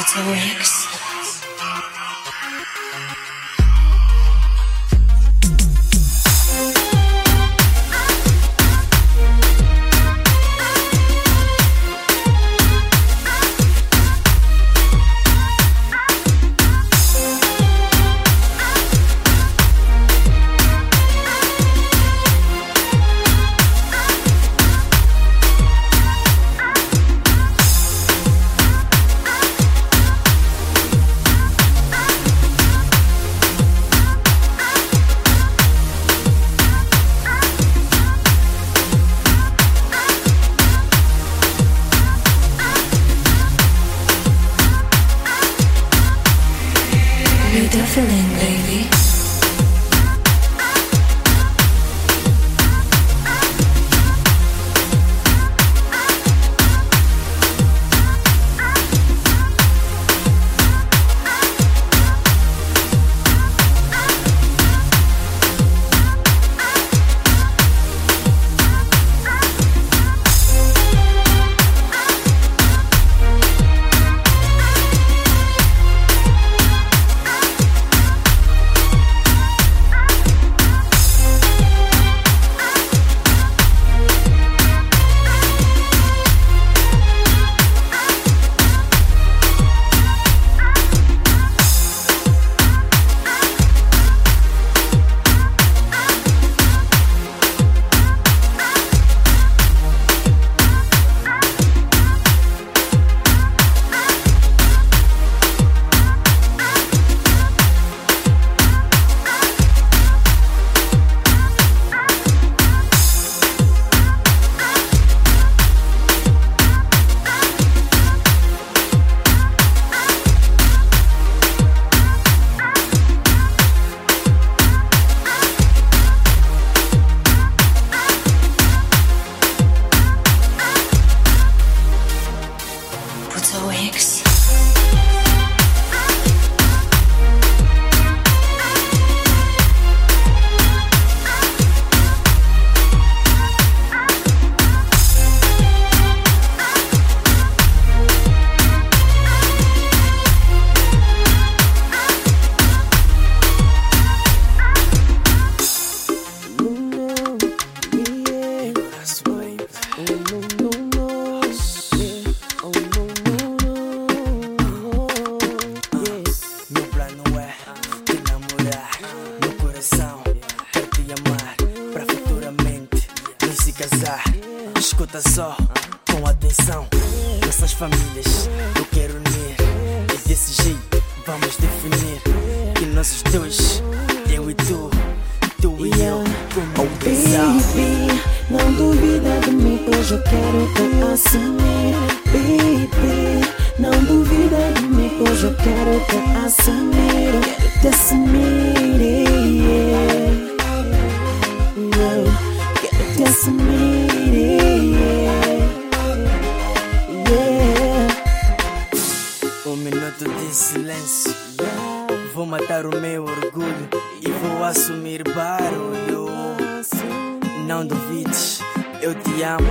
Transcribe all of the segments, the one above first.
It's a mix. Escuta só com atenção. Nossas famílias eu quero unir. E desse jeito vamos definir que nós dois, eu e tu, tu e eu, como um casal. Baby, não duvida de mim, pois eu quero te assumir. Baby, não duvida de mim, pois eu quero te assumir. Quero te assumir. yeah. Eu quero te assumir. Um minuto de silêncio. Vou matar o meu orgulho e vou assumir barulho. Não duvides, eu te amo.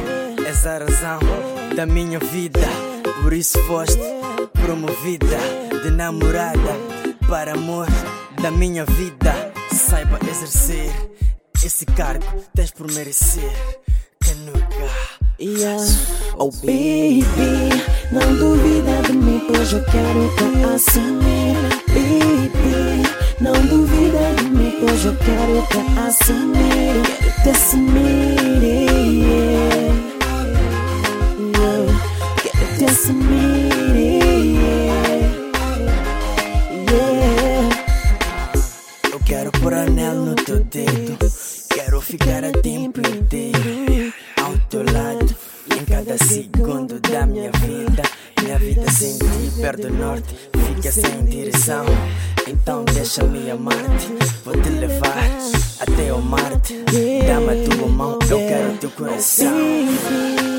És a razão da minha vida. Por isso foste promovida de namorada para amor da minha vida. Saiba exercer esse cargo, tens por merecer. Yeah. Oh baby, não duvida de mim, pois eu quero te assumir. Baby, não duvida de mim, pois eu quero te assumir. Quero te assumir. yeah. Yeah. Quero te assumir. yeah. Eu quero pôr anel no teu dedo. Quero ficar a tempo perto do norte, fica sem direção. Então deixa-me amar-te. Vou te levar até o Marte. Dá-me a tua mão, eu quero teu coração.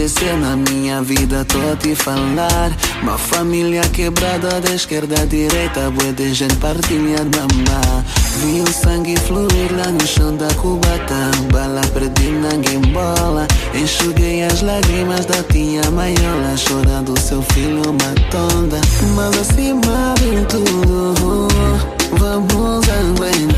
acontecer na minha vida, tô a te falar. Uma família quebrada da esquerda à direita, boa de gente partilha de mamá. Vi o sangue fluir lá no chão da cubata, bala perdi na bola. Enxuguei as lágrimas da tia maiola, chorando seu filho matonda. Mas acima de tudo, vamos aguentar.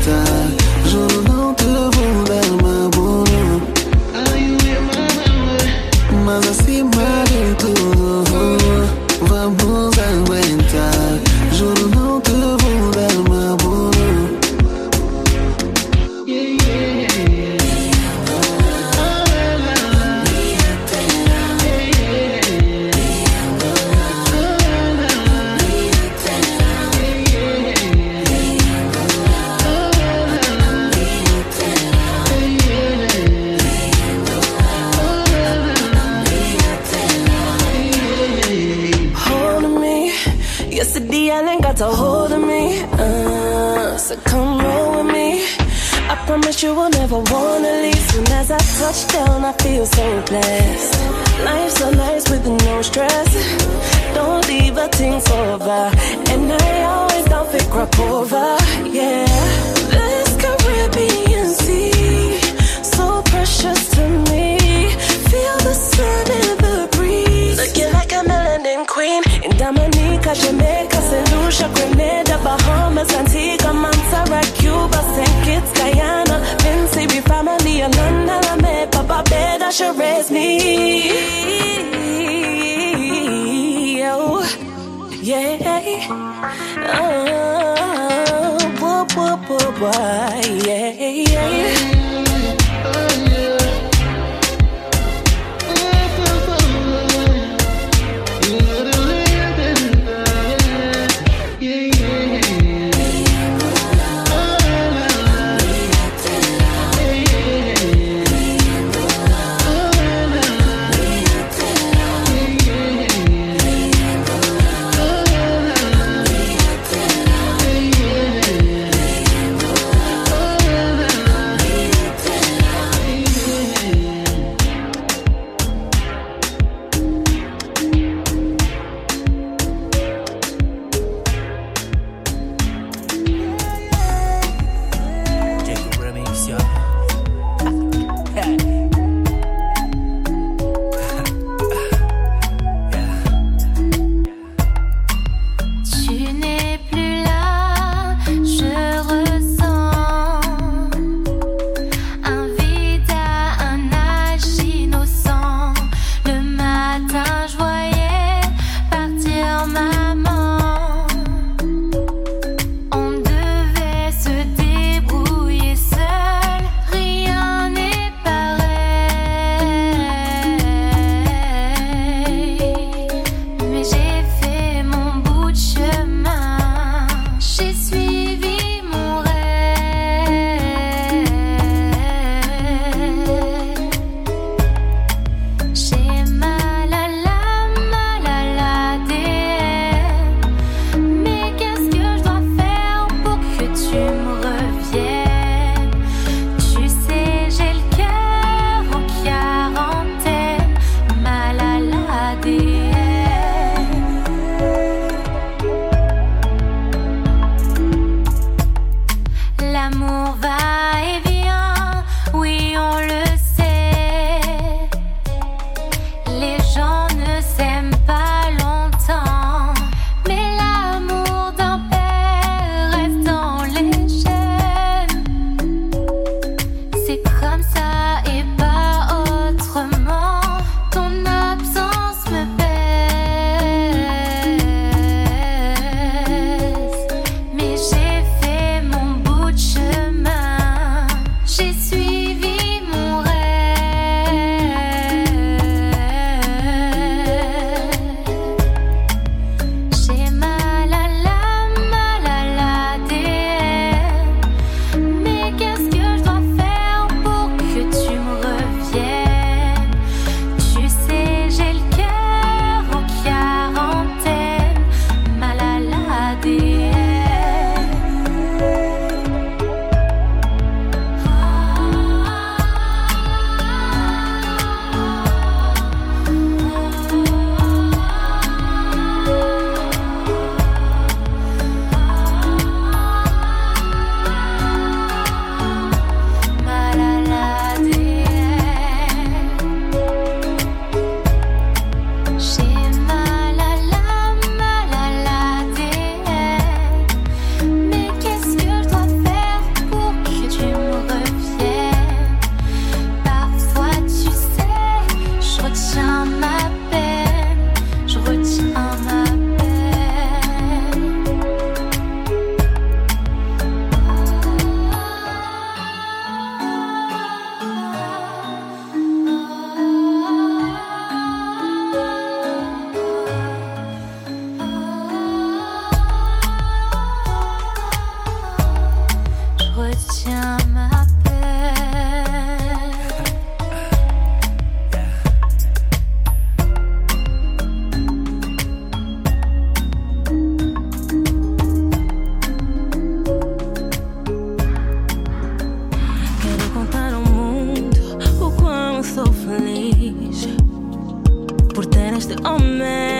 juiste en.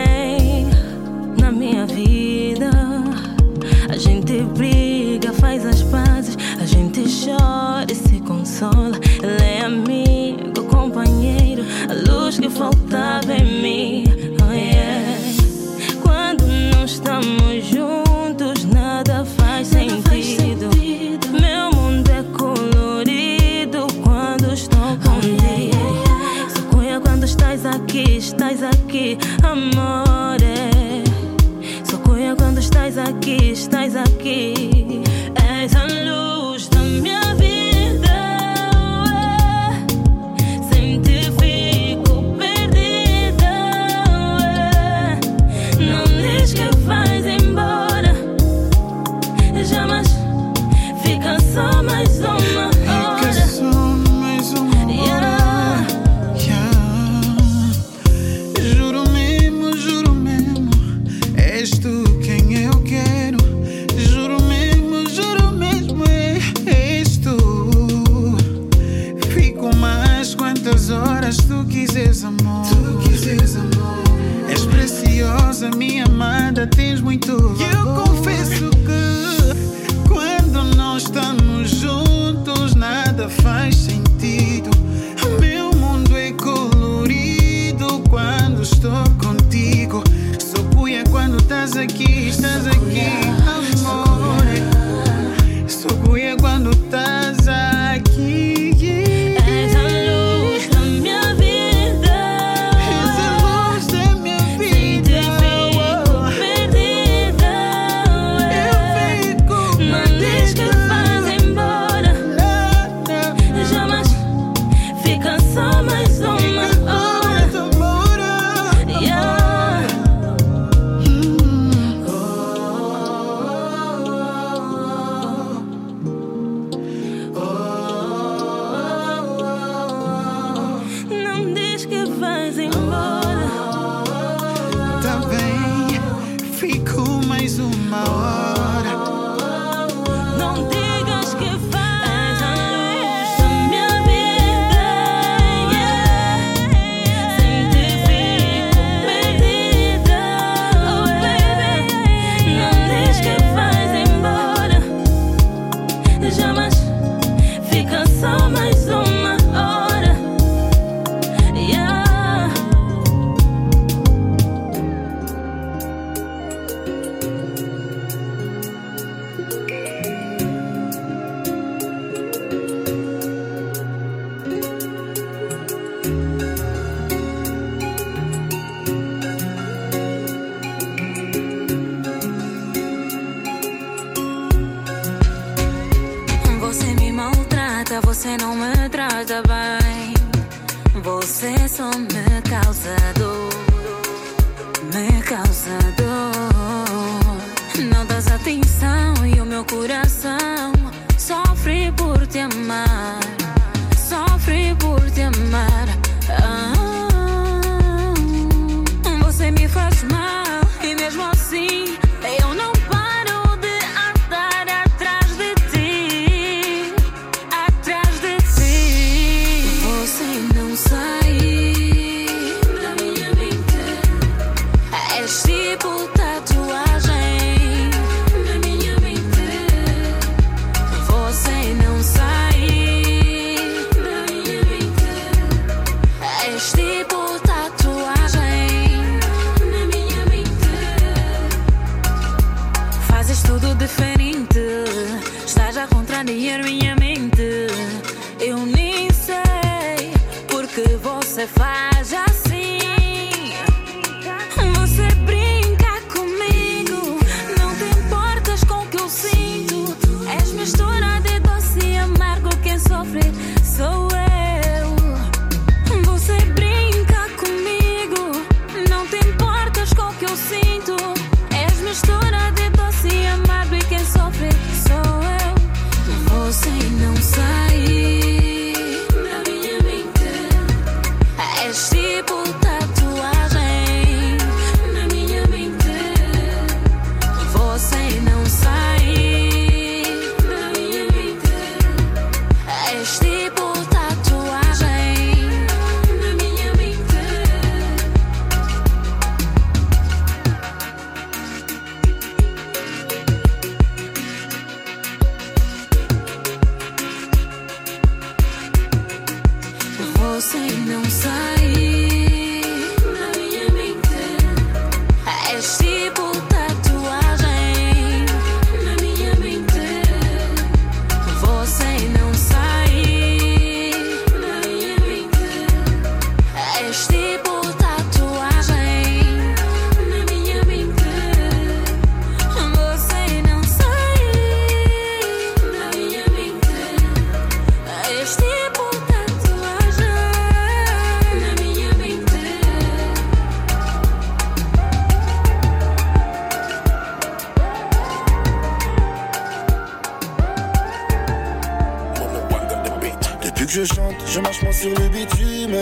Je chante, je marche moins sur le bitume.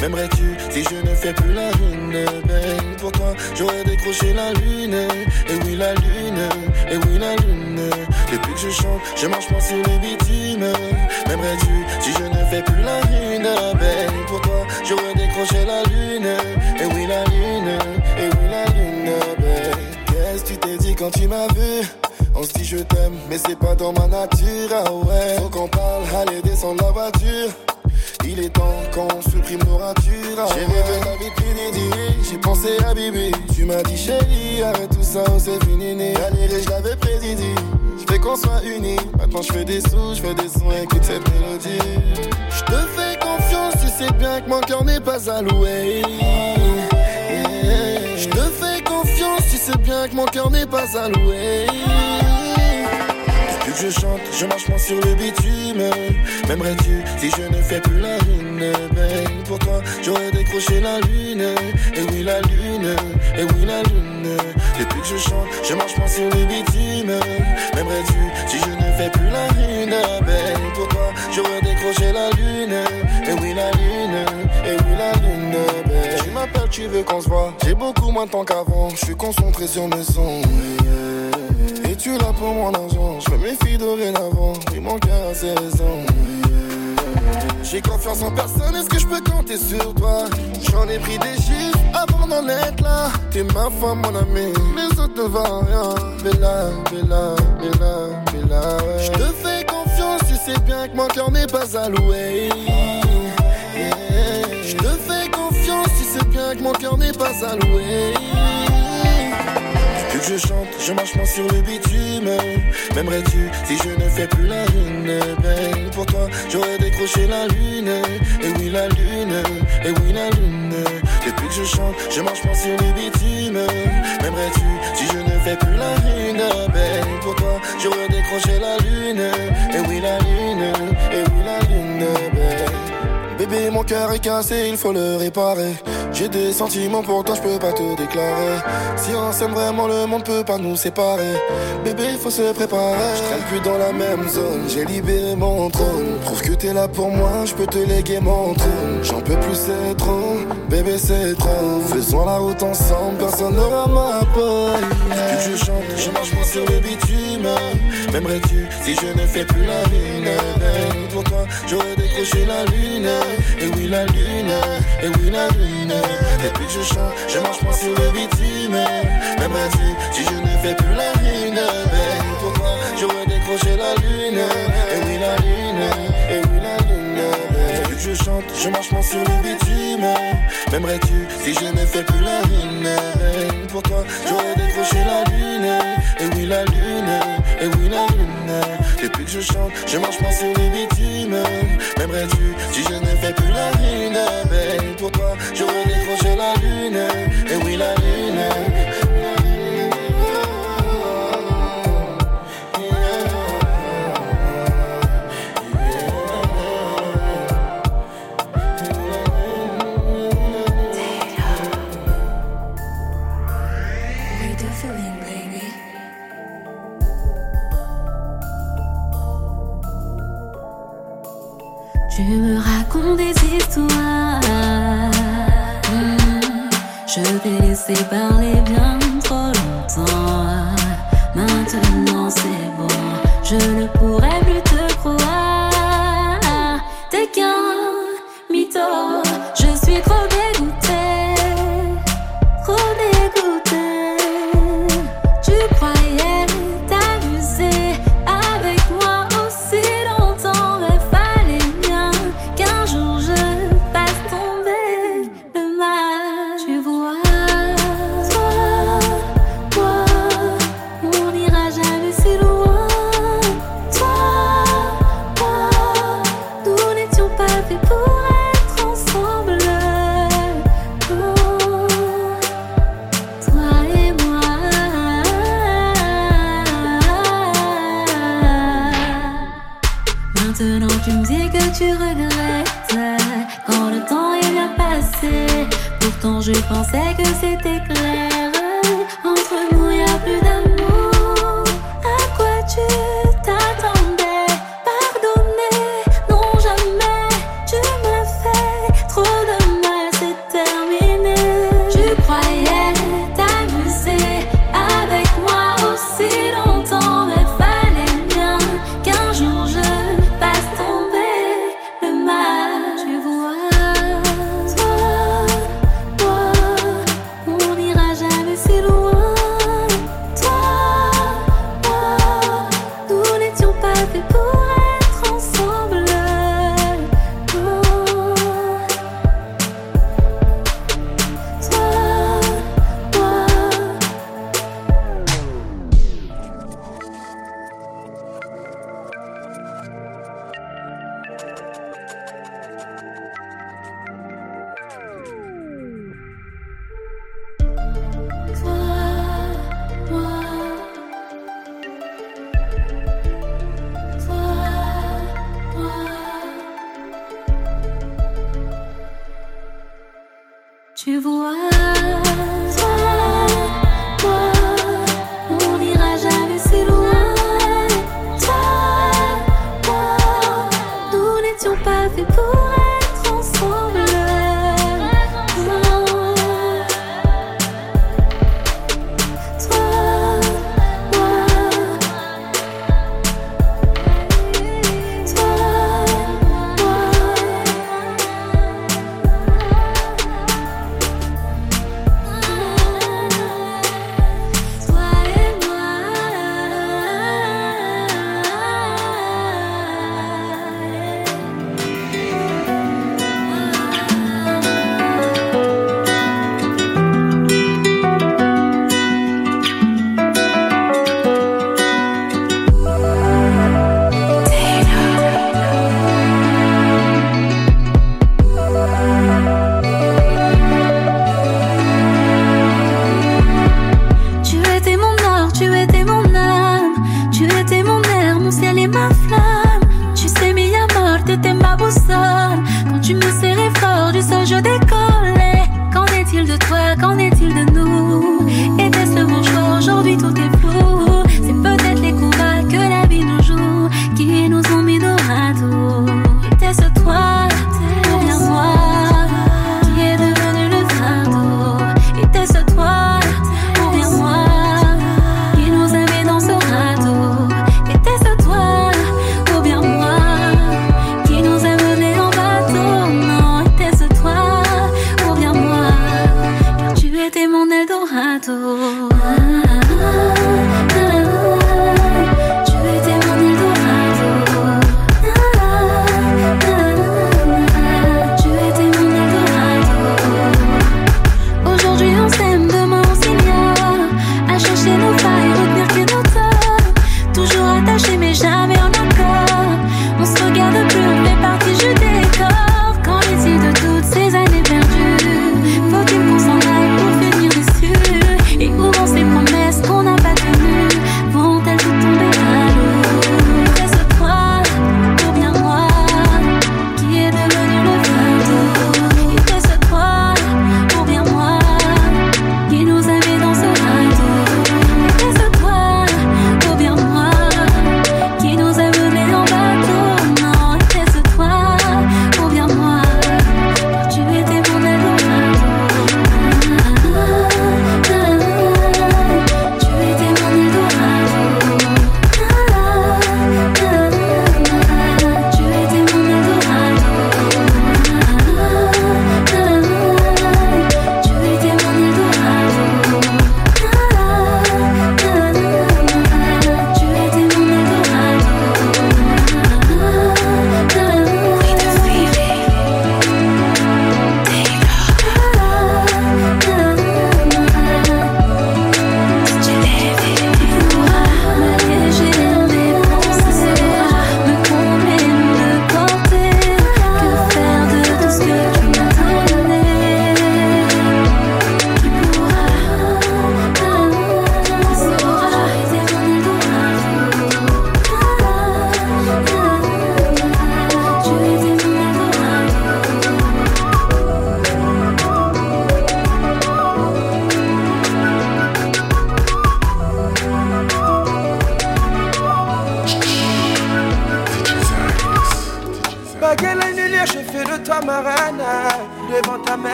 M'aimerais-tu si je ne fais plus la lune Ben, pour toi, j'aurais décroché la lune. Et oui, la lune, et oui, la lune. Depuis que je chante, je marche moins sur le bitume. M'aimerais-tu si je ne fais plus la lune Ben, pour toi, j'aurais décroché la lune. Et oui, la lune, et oui, la lune. Ben, qu'est-ce que tu t'es dit quand tu m'as vu? On se dit je t'aime, mais c'est pas dans ma nature, ah ouais. Faut qu'on parle, allez descendre la voiture. Il est temps qu'on supprime nos ratures. ah J'ai rêvé la vie Didi, j'ai pensé à Bibi. Tu m'as dit chérie, arrête tout ça, oh, c'est fini. Allez, je l'avais prédit. Je fais qu'on soit unis. Maintenant je fais des sous, je fais des sons, écoute cette mélodie. Je te fais confiance, tu sais bien que mon cœur n'est pas alloué. Je te fais confiance, tu sais bien que mon cœur n'est pas alloué. Depuis que je chante, je marche moins sur le bitume. M'aimerais-tu si je ne fais plus la lune Ben, pour toi, j'aurais décroché la lune. Et oui, la lune, et oui, la lune. Depuis que je chante, je marche moins sur le bitume. M'aimerais-tu si je ne fais plus la lune Ben, pour toi, j'aurais décroché la lune. Et oui, la lune, et oui, la lune. Ben, tu m'appelles, tu veux qu'on se voit? J'ai beaucoup moins de temps qu'avant. Je suis concentré sur mes sons. Tu là pour mon argent. Je me méfie dorénavant. Il manque à ses raisons. J'ai confiance en personne, est-ce que je peux compter sur toi? J'en ai pris des chiffres avant d'en être là T'es ma femme, mon ami, les autres ne valent rien Bella, Bella, Bella, Bella. Je te fais confiance, tu sais bien que mon cœur n'est pas alloué. Je te fais confiance, tu sais bien que mon cœur n'est pas alloué que je chante, je marche moins sur le bitume. M'aimerais-tu si je ne fais plus la lune Ben, pour toi, j'aurais décroché la lune. Et oui, la lune, et oui, la lune. Depuis que je chante, je marche moins sur le bitume. M'aimerais-tu si je ne fais plus la lune Ben, pour toi, j'aurais décroché la lune. Et oui, la lune, et oui. Bébé, mon cœur est cassé, il faut le réparer. J'ai des sentiments pour toi, je peux pas te déclarer. Si on s'aime vraiment, le monde peut pas nous séparer. Bébé, faut se préparer. Je traîne plus dans la même zone, j'ai libéré mon trône. Prouve que t'es là pour moi, je peux te léguer mon trône. J'en peux plus, c'est trop. Bébé, c'est trop. Faisons la route ensemble, personne n'aura ma peau. Depuis que je chante, je marche moins sur le bitume. M'aimerais-tu si je ne fais plus la lune? Pour toi, j'aurais décroché la lune. Et oui, la lune, et oui, la lune. Depuis que je chante, je marche moins sur le bitume. M'aimerais-tu si je ne fais plus la lune? Pour toi, j'aurais décroché la lune. Et oui, la lune, et oui, la lune. Depuis que je chante, je marche moins sur le bitume. M'aimerais-tu si je ne fais plus la lune? Pour toi, j'aurais décroché la lune. Et oui, la lune, et oui, la lune. Depuis que je chante, je marche moins sur le bitume. M'aimerais-tu si je ne fais plus la lune Ben, Pour toi, j'aurais décroché la lune. Et oui, la lune. Laissé parler bien trop longtemps. Maintenant c'est bon, je ne pourrai plus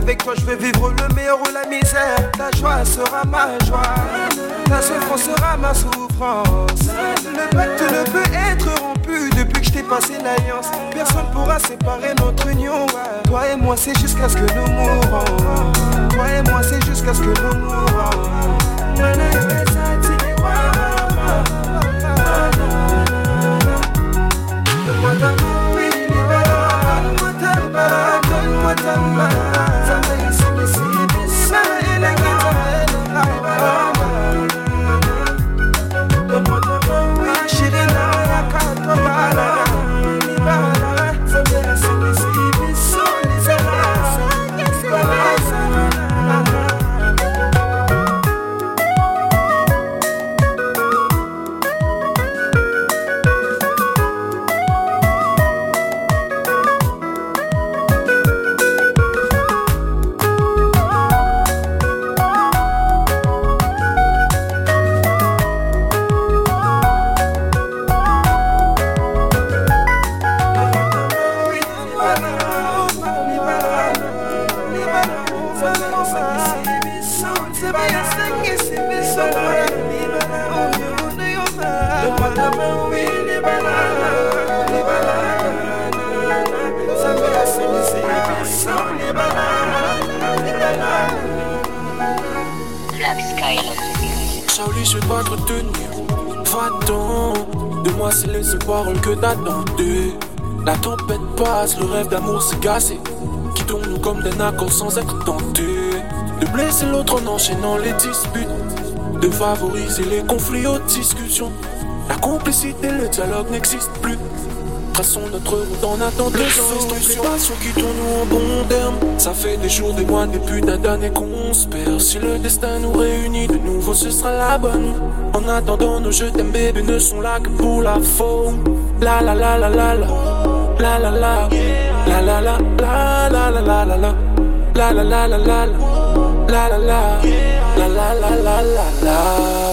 Avec toi je vais favoriser les conflits aux discussions. La complicité, le dialogue n'existe plus. Traçons notre route en attendant les instructions. qui tourne en bon terme. Ça fait des jours, des mois, des putains d'années qu'on se. Si le destin nous réunit de nouveau, ce sera la bonne. En attendant, nos jeux d'aime bébé ne sont là que pour la faune. La la la la la la. La la la. La la la la la la la la la. La la la la la la. La la la. la la la la la. la.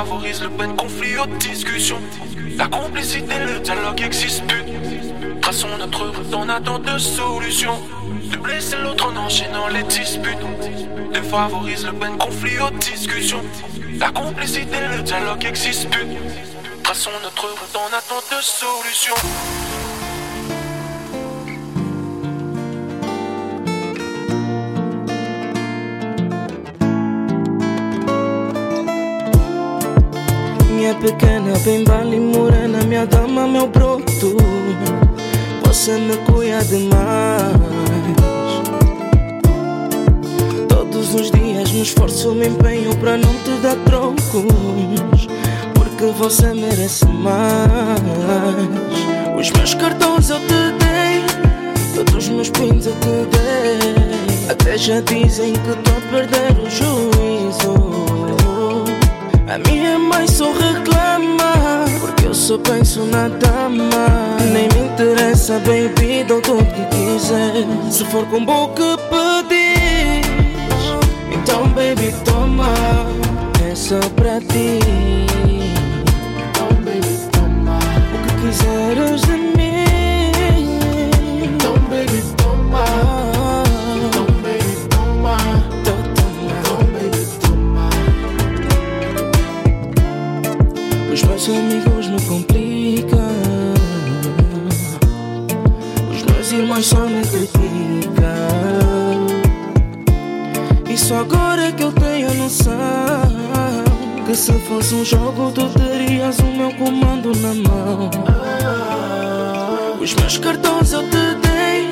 De favoriser le peine conflit aux discussions. La complicité, le dialogue existe plus. Traçons notre route en attente de solution. De blesser l'autre en enchaînant les disputes. De favoriser le peine conflit aux discussions. La complicité, le dialogue existe plus. Traçons notre route en attente de solution. Pequena, bem bala e morena, minha dama, meu broto. Você me cuida demais. Todos os dias me esforço, me empenho para não te dar trocos. Porque você merece mais. Os meus cartões eu te dei, todos os meus pins eu te dei. Até já dizem que tô a perder o juízo. A minha mãe só reclama Porque eu só penso na dama. Nem me interessa, baby, dou tudo que quiser. Se for com boca pedir Então, baby, toma É só pra ti. Então, baby, toma. O que quiseres de mim só me criticam E só agora que eu tenho noção Que se fosse um jogo tu terias o meu comando na mão. Os meus cartões eu te dei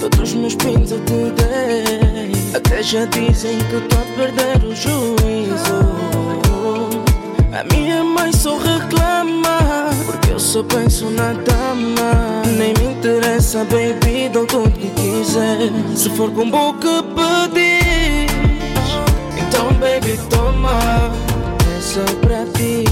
Todos os meus pins eu te dei. Até já dizem que tô a perder o juízo. A minha mãe só reclama sopra penso su una dama. Ne mi interesa baby, dau tot ce Se for fac un buc pădiș Então baby, toma, é só pra ti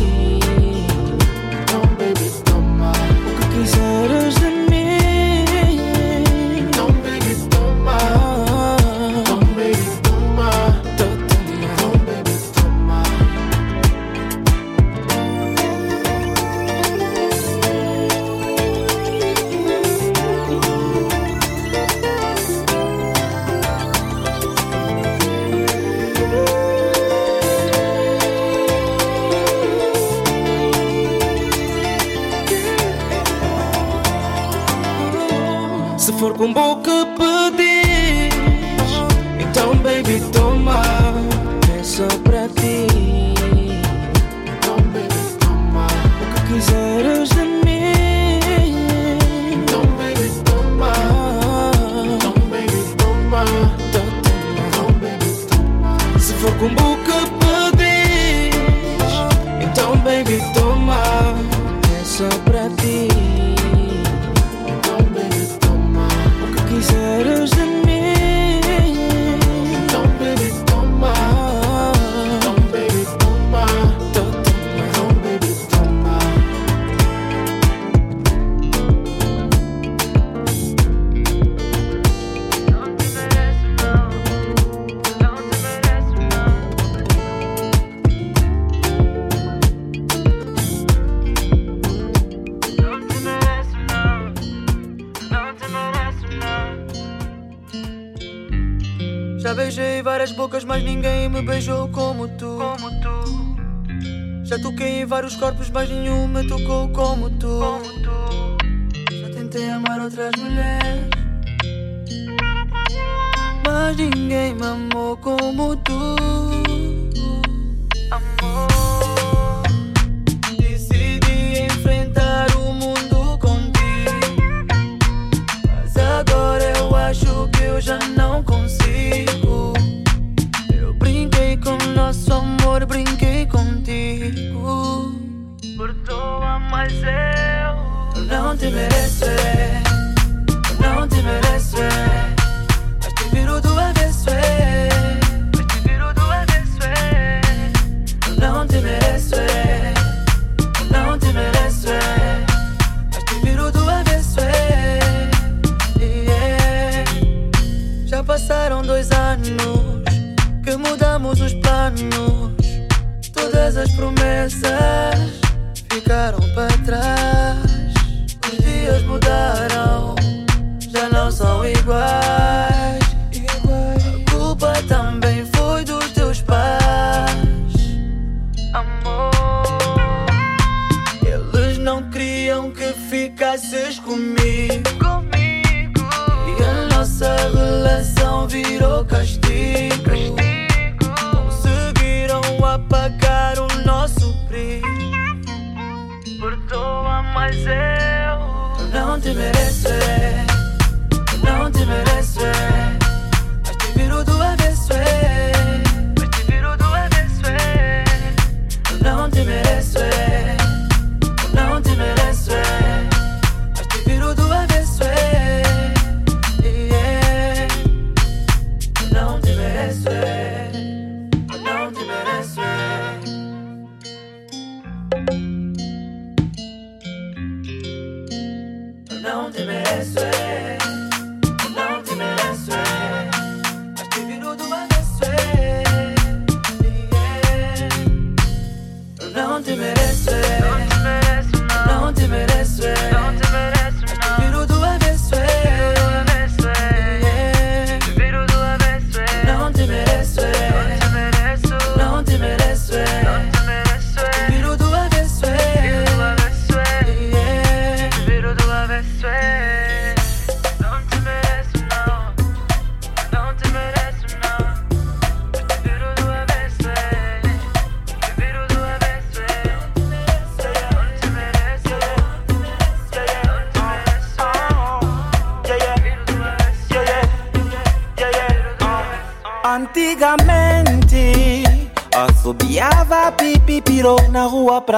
kumbuka te merece.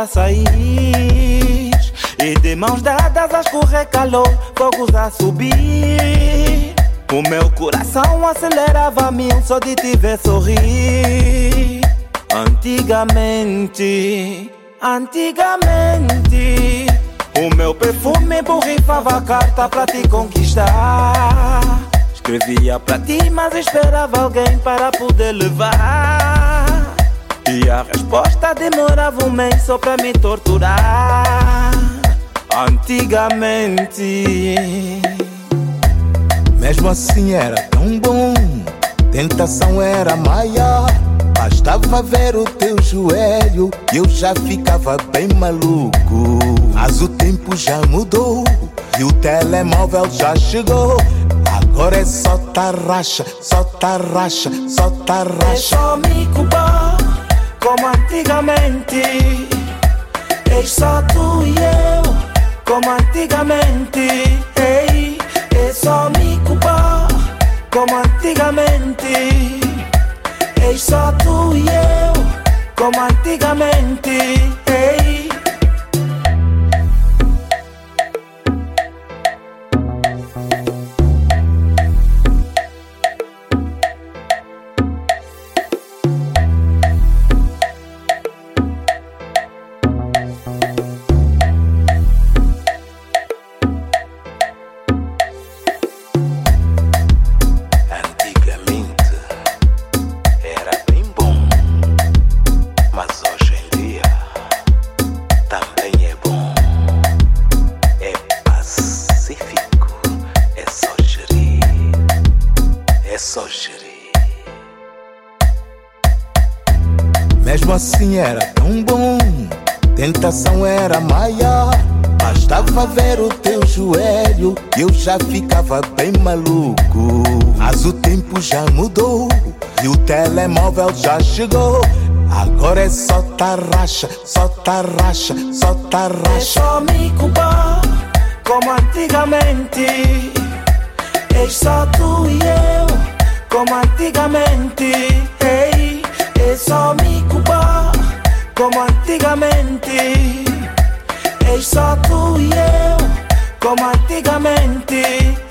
sair. E de mãos dadas as calor, fogos a subir. O meu coração acelerava a mim só de te ver sorrir. Antigamente, antigamente, o meu perfume borrifava carta pra te conquistar. Escrevia pra ti, mas esperava alguém para poder levar. E a resposta demorava um mês só pra me torturar. Antigamente, mesmo assim era tão bom, tentação era maior. Bastava ver o teu joelho e eu já ficava bem maluco. Mas o tempo já mudou e o telemóvel já chegou. Agora é só tarraxa, só tarraxa, só tarraxa. É só me culpar. come anticamente. E só tu e eu, como antigamente. Ei, e só me culpar, como antigamente. E só tu e eu, como antigamente. Ei, racha, solta racha. só me compa, como antigamente. É só tu e eu, como antigamente. Ei, é só me compa, como antigamente. É só tu e eu, como antigamente.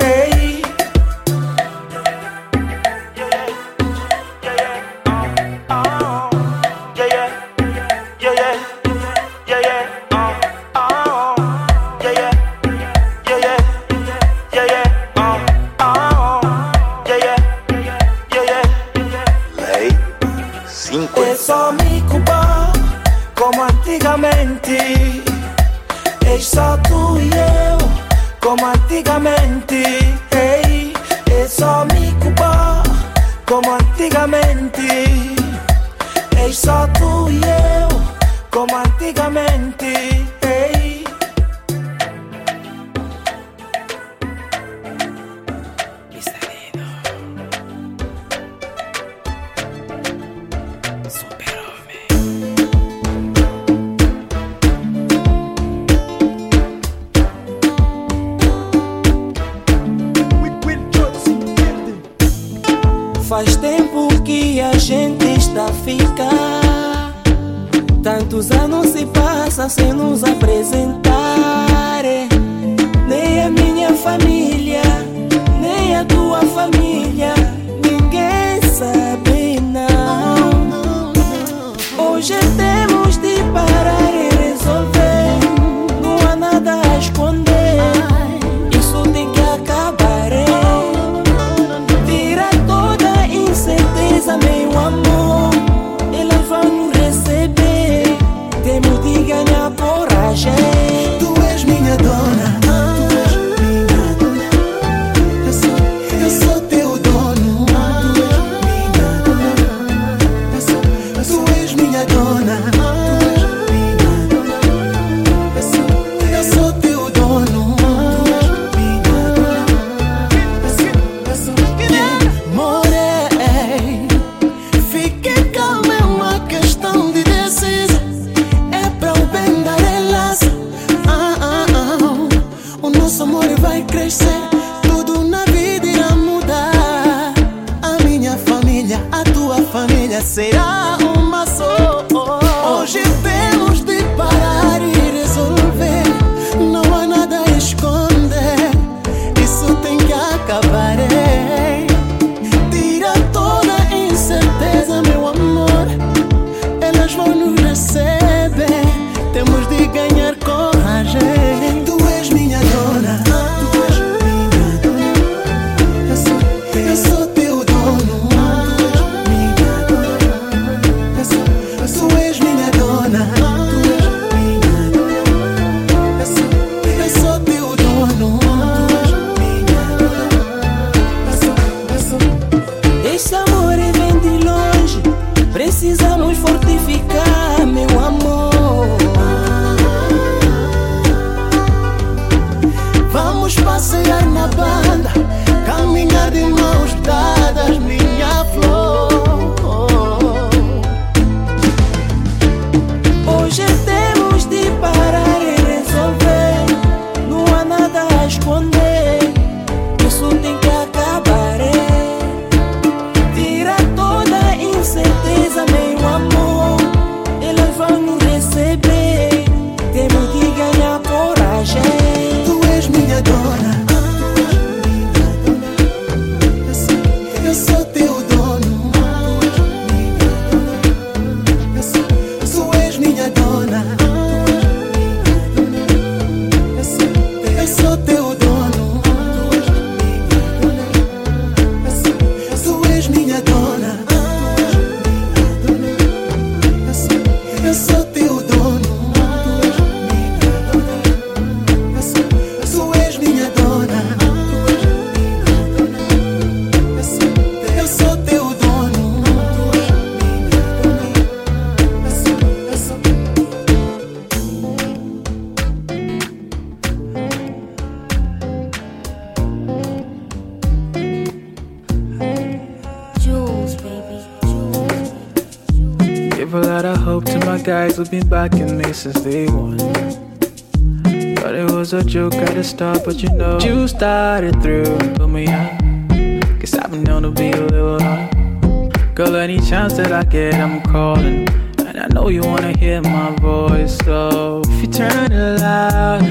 It was a joke at the start, but you know, you started through, put me on. Cause I've been known to be a little hot. Girl, any chance that I get, I'm calling. And I know you wanna hear my voice, so if you turn it loud,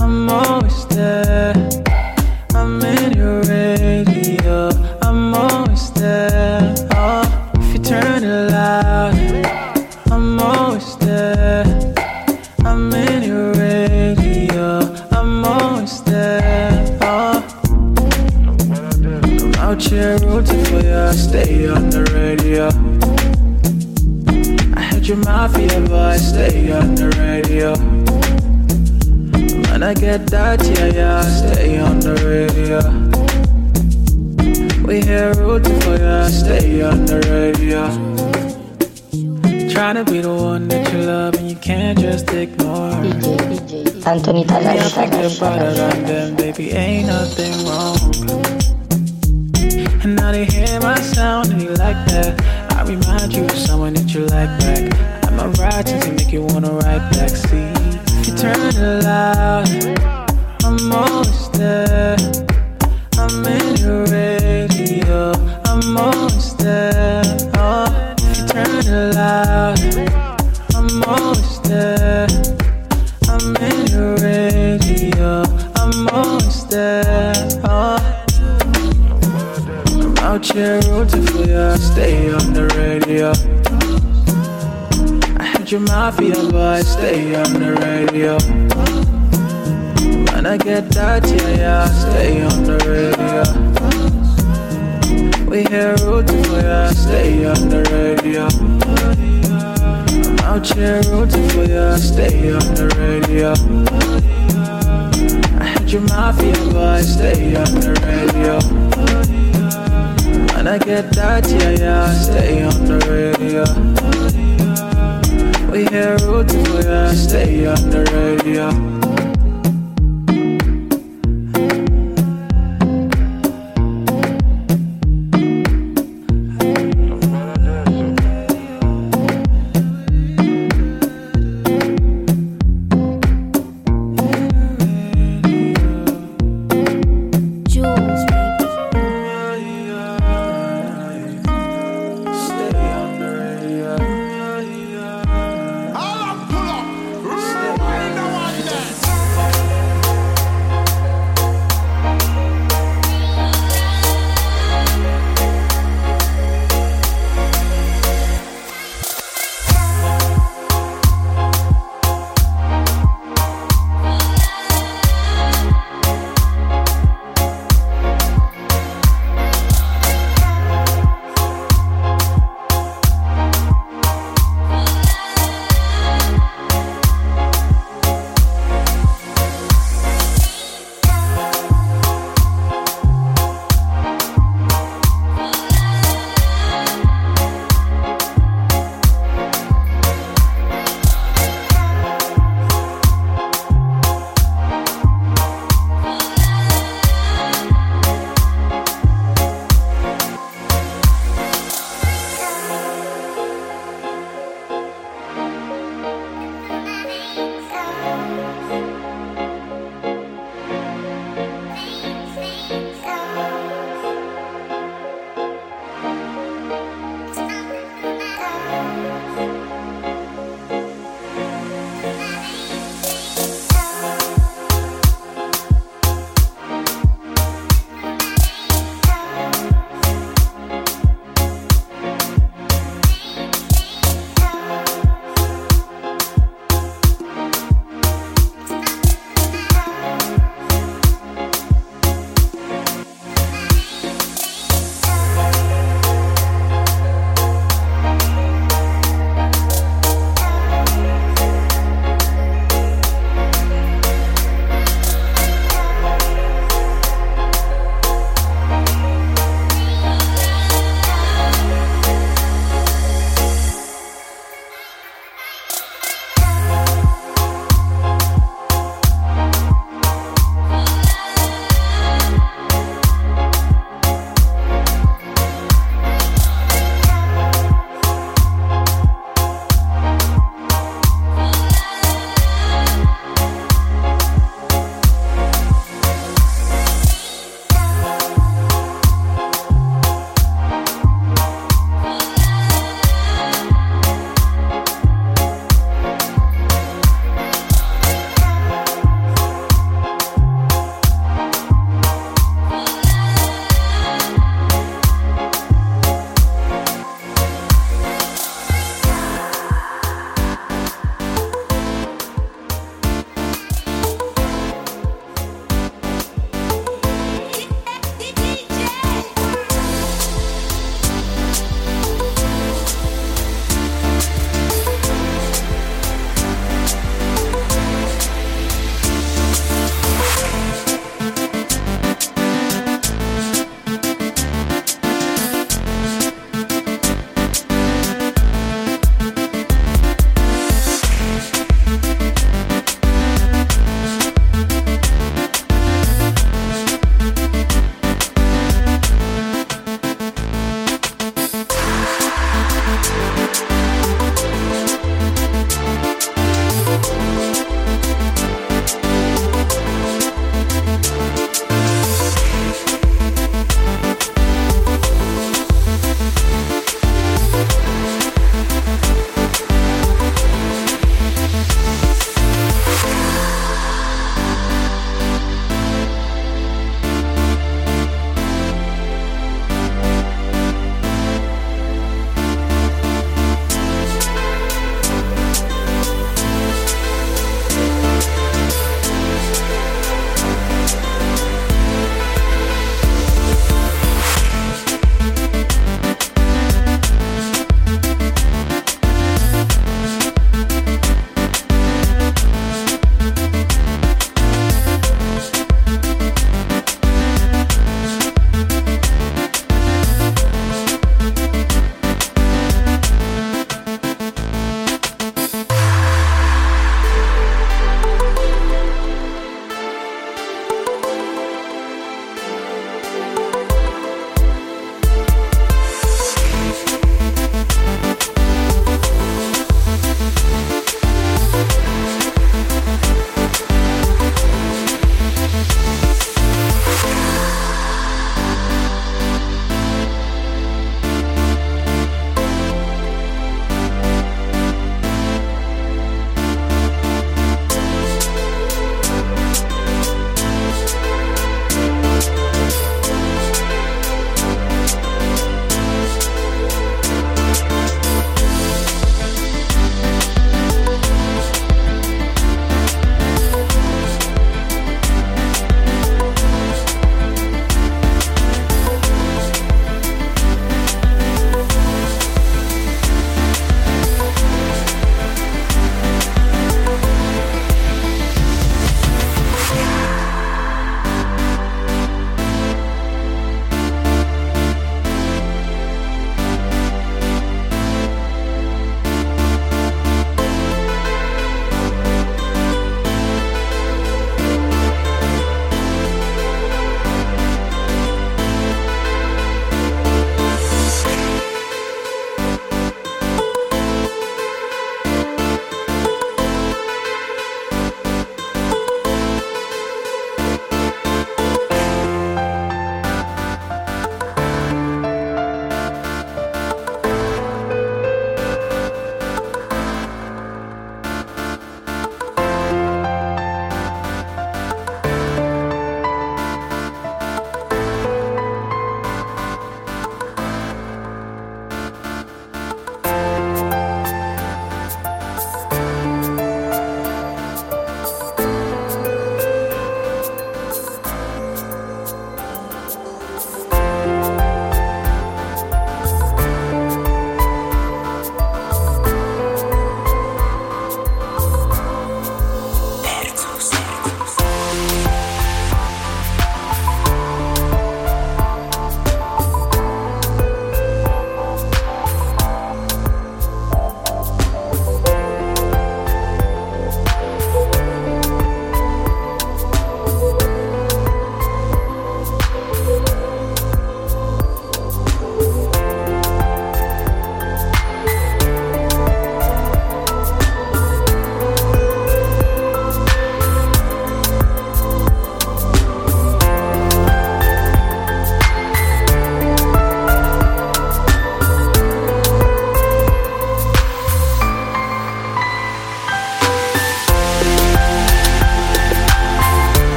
I'm always there. Your mafia voice, stay on the radio. When I get that, yeah, yeah, stay on the radio. We here rooting for you, stay on the radio. Trying to be the one that you love and you can't just ignore. Anthony I Tazari think better than them, baby, ain't nothing wrong. And now they hear my sound and they like that. I remind you of someone that you like back. To make you wanna ride back. See, if you turn it loud, I'm always mafia voice, stay on the radio. When I get that, yeah, yeah, stay on the radio. We here rooting for you, stay on the radio. I'm out here rooting for you, stay on the radio. I heard your mafia voice, stay on the radio. When I get that, yeah, yeah, stay on the radio. We hear roots, we stay on the radio.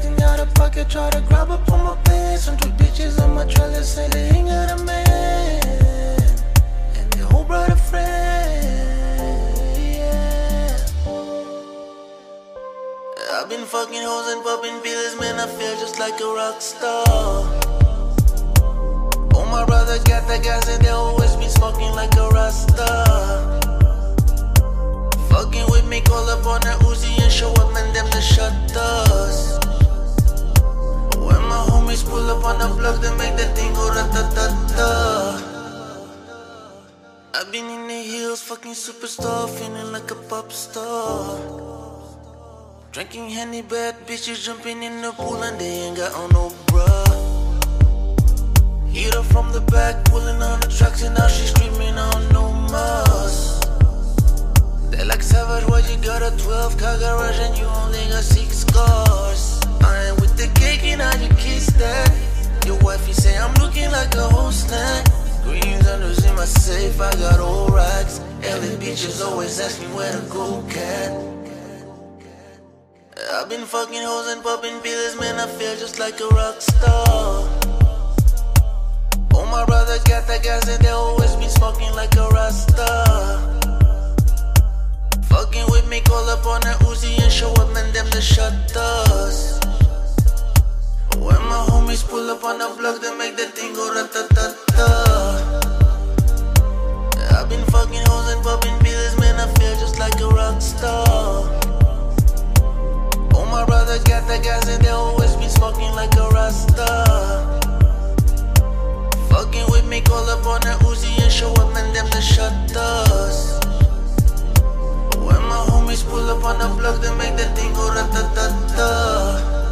Acting out of pocket, try to grab up on my pants. Hundred bitches on my trailer, say they ain't got a man. And their whole brother friend, yeah. I've been fucking hoes and popping pills, man. I feel just like a rock star. Oh, my brother got that gas and they always be smoking like a rasta. Fucking with me, call up on the Uzi and show up, man. Them the shutters. Homies pull up on the block, they make that thing go da. I've been in the hills, fucking superstar, feeling like a pop star. Drinking Henny, bad bitches jumping in the pool and they ain't got on no bra. Hit her from the back, pulling on the tracks and now she screaming on no mas. They like Like Savage, why you got a 12 car garage and you only got six cars? I ain't how you kiss that. Your wifey say I'm looking like a whole snack. Green unders in my safe, I got old racks. LA bitches always ask me where to go, cat. I've been fucking hoes and popping pills, man. I feel just like a rock star. All my brothers got that gas and they always be smoking like a rasta. Fucking with me, call up on a Uzi and show up, man. Them the shutters. When my homies pull up on the block, they make the thing go ratatata. I've been fucking hoes and popping pills, man. I feel just like a rock star. All my brothers got the gas and they always be smoking like a rasta. Fucking with me, call up on a Uzi and show up, man. Them the shutters. When my homies pull up on the block, they make the thing go ratatata.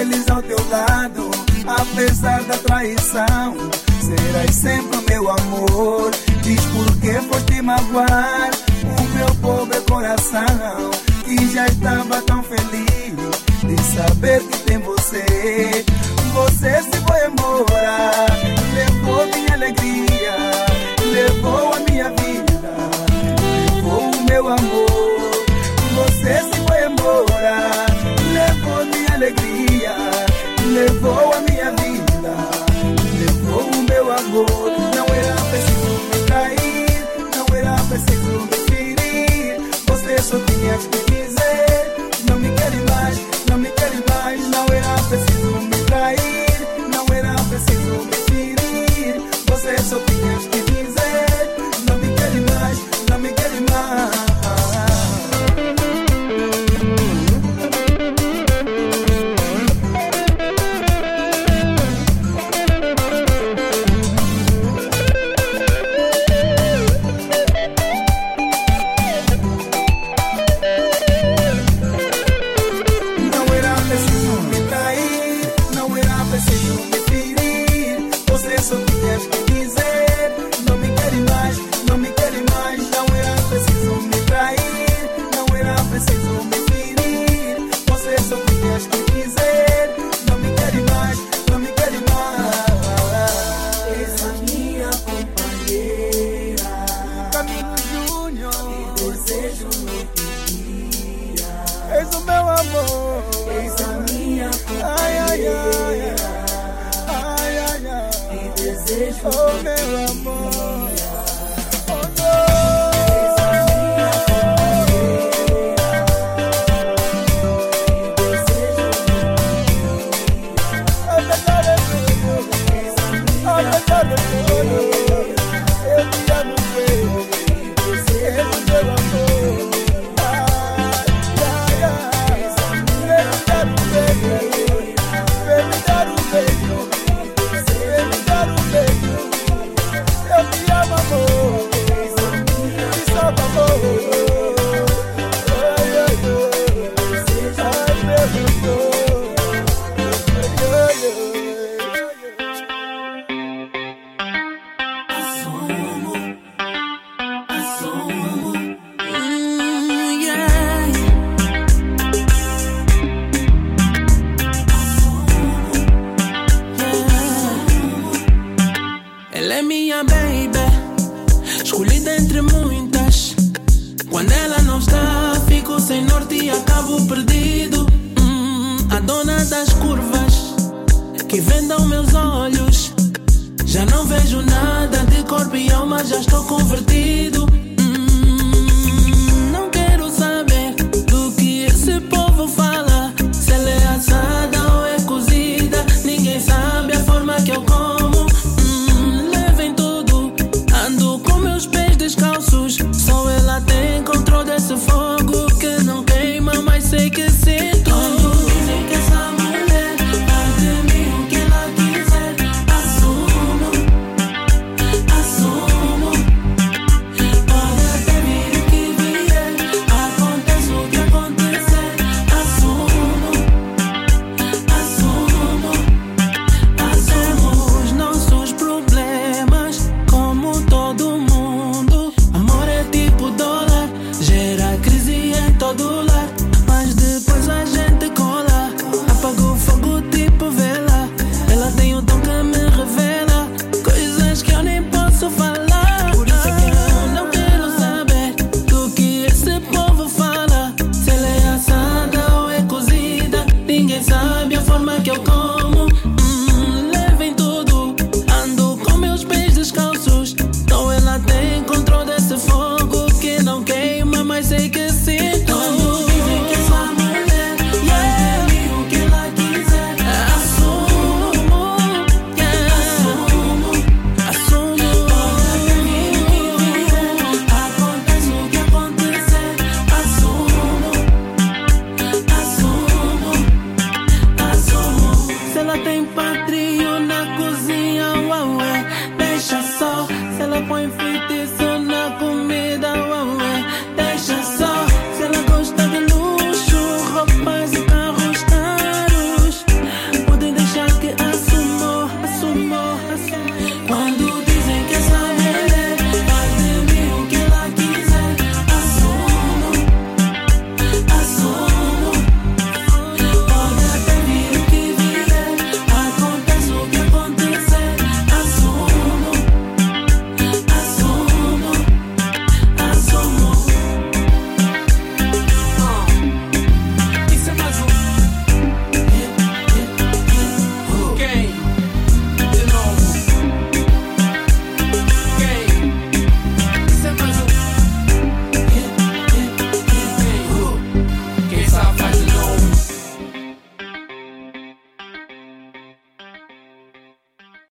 eles ao teu lado, apesar da traição. Serás sempre o meu amor. Diz por que foste magoar o meu pobre coração, que já estava tão feliz de saber que tem você. Você se foi embora, levou minha alegria, levou a minha vida, levou o meu amor. Não era preciso me trair, não era preciso me ferir. Você só tinha que Quando ela não está, fico sem norte e acabo perdido. Mm, hum, a dona das curvas que vendam meus olhos. Já não vejo nada de corpo e alma, já estou convertido. Hum, não quero saber do que esse povo faz.